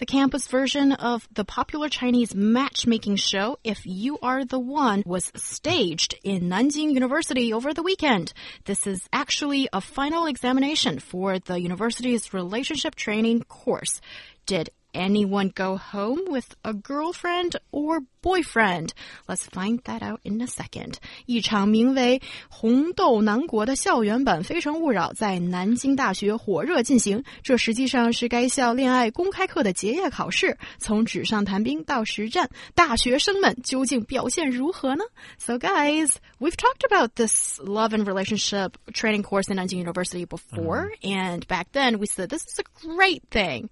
The campus version of the popular Chinese matchmaking show, If You Are the One, was staged in Nanjing University over the weekend. This is actually a final examination for the university's relationship training course. Did anyone go home with a girlfriend or boyfriend? Let's find that out in a second. 一场名为《红豆南国》的校园版《非诚勿扰》在南京大学火热进行。这实际上是该校恋爱公开课的结业考试。从纸上谈兵到实战，大学生们究竟表现如何呢？So guys, we've talked about this love and relationship training course in Nanjing University before, and back then we said this is a great thing.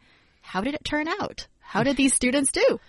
How did it turn out? How did these students do?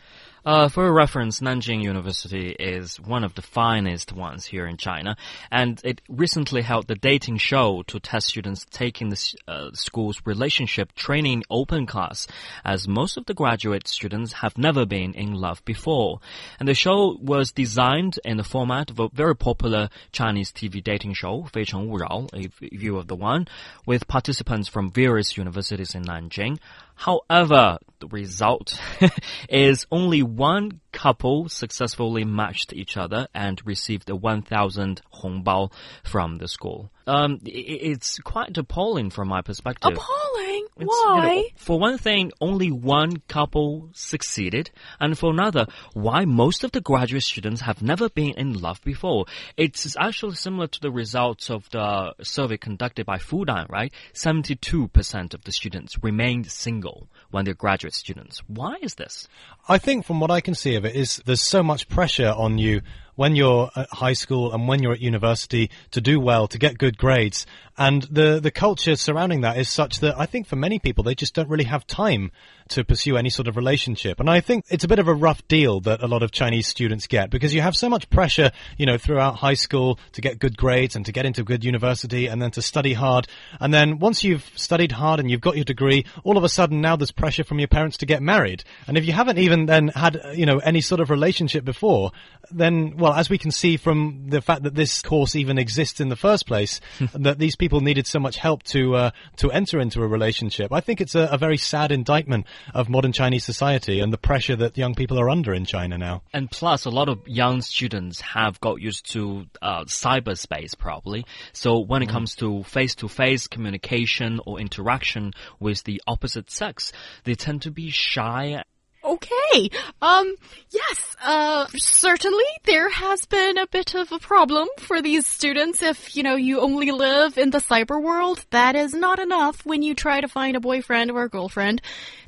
Uh, for a reference, Nanjing University is one of the finest ones here in China, and it recently held the dating show to test students taking the uh, school's relationship training open class, as most of the graduate students have never been in love before. And the show was designed in the format of a very popular Chinese TV dating show, Fei Cheng Wu Rao, If You Are the One, with participants from various universities in Nanjing. However, the result is only one couple successfully matched each other and received a 1,000 hongbao from the school. Um, it's quite appalling from my perspective. Appalling? It's, Why? You know, for one thing, only one couple succeeded, and for another, why most of the graduate students have never been in love before. It's actually similar to the results of the survey conducted by Fudan, right? 72% of the students remained single when they're graduate students. Why is this? I think from what I can see of it is there's so much pressure on you when you're at high school and when you're at university to do well, to get good grades. And the, the culture surrounding that is such that I think for many people, they just don't really have time to pursue any sort of relationship. And I think it's a bit of a rough deal that a lot of Chinese students get because you have so much pressure, you know, throughout high school to get good grades and to get into a good university and then to study hard. And then once you've studied hard and you've got your degree, all of a sudden now there's pressure from your parents to get married. And if you haven't even then had, you know, any sort of relationship before, then, well, as we can see from the fact that this course even exists in the first place, that these people needed so much help to, uh, to enter into a relationship. I think it's a, a very sad indictment of modern Chinese society and the pressure that young people are under in China now. And plus, a lot of young students have got used to uh, cyberspace, probably. So when it comes to face-to-face communication or interaction with the opposite sex, they tend to be shy Okay. Um, yes, uh, certainly there has been a bit of a problem for these students if, you know, you only live in the cyber world. That is not enough when you try to find a boyfriend or a girlfriend.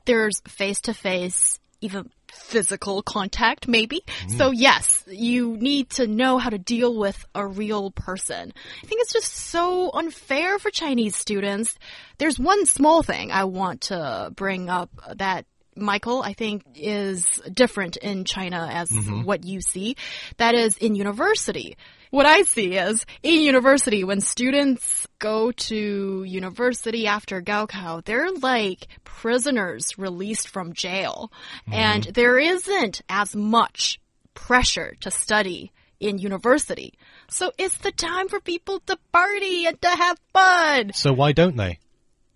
There's face to face, even physical contact, maybe. So yes, you need to know how to deal with a real person. I think it's just so unfair for Chinese students. There's one small thing I want to bring up that Michael, I think is different in China as mm-hmm. what you see. That is in university. What I see is in university, when students go to university after Gaokao, they're like prisoners released from jail. Mm-hmm. And there isn't as much pressure to study in university. So it's the time for people to party and to have fun. So why don't they?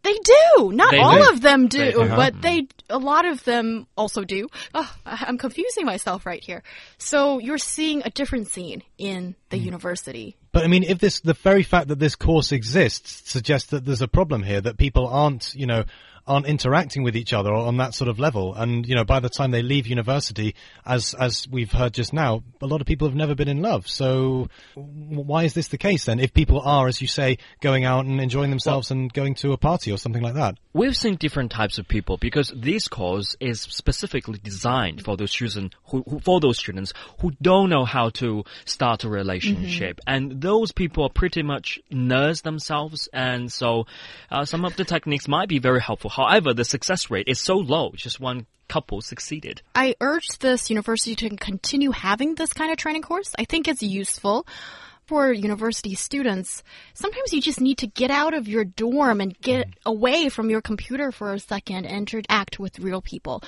They do. Not They all do. of them do, They- uh-huh. but they a lot of them also do. Oh, I- I'm confusing myself right here. So you're seeing a different scene in the university. But I mean, if this, the very fact that this course exists suggests that there's a problem here, that people aren't, you know, aren't interacting with each other on that sort of level. And, you know, by the time they leave university, as, as we've heard just now, a lot of people have never been in love. So why is this the case then? If people are, as you say, going out and enjoying themselves and going to a party or something like that? We've seen different types of people because this course is specifically designed for those students who, who for those students who don't know how to start a relationship, and those people are pretty much nerds themselves, and so uh, some of the techniques might be very helpful. However, the success rate is so low; just one couple succeeded. I urge this university to continue having this kind of training course. I think it's useful. For university students, sometimes you just need to get out of your dorm and get mm. away from your computer for a second and interact with real people.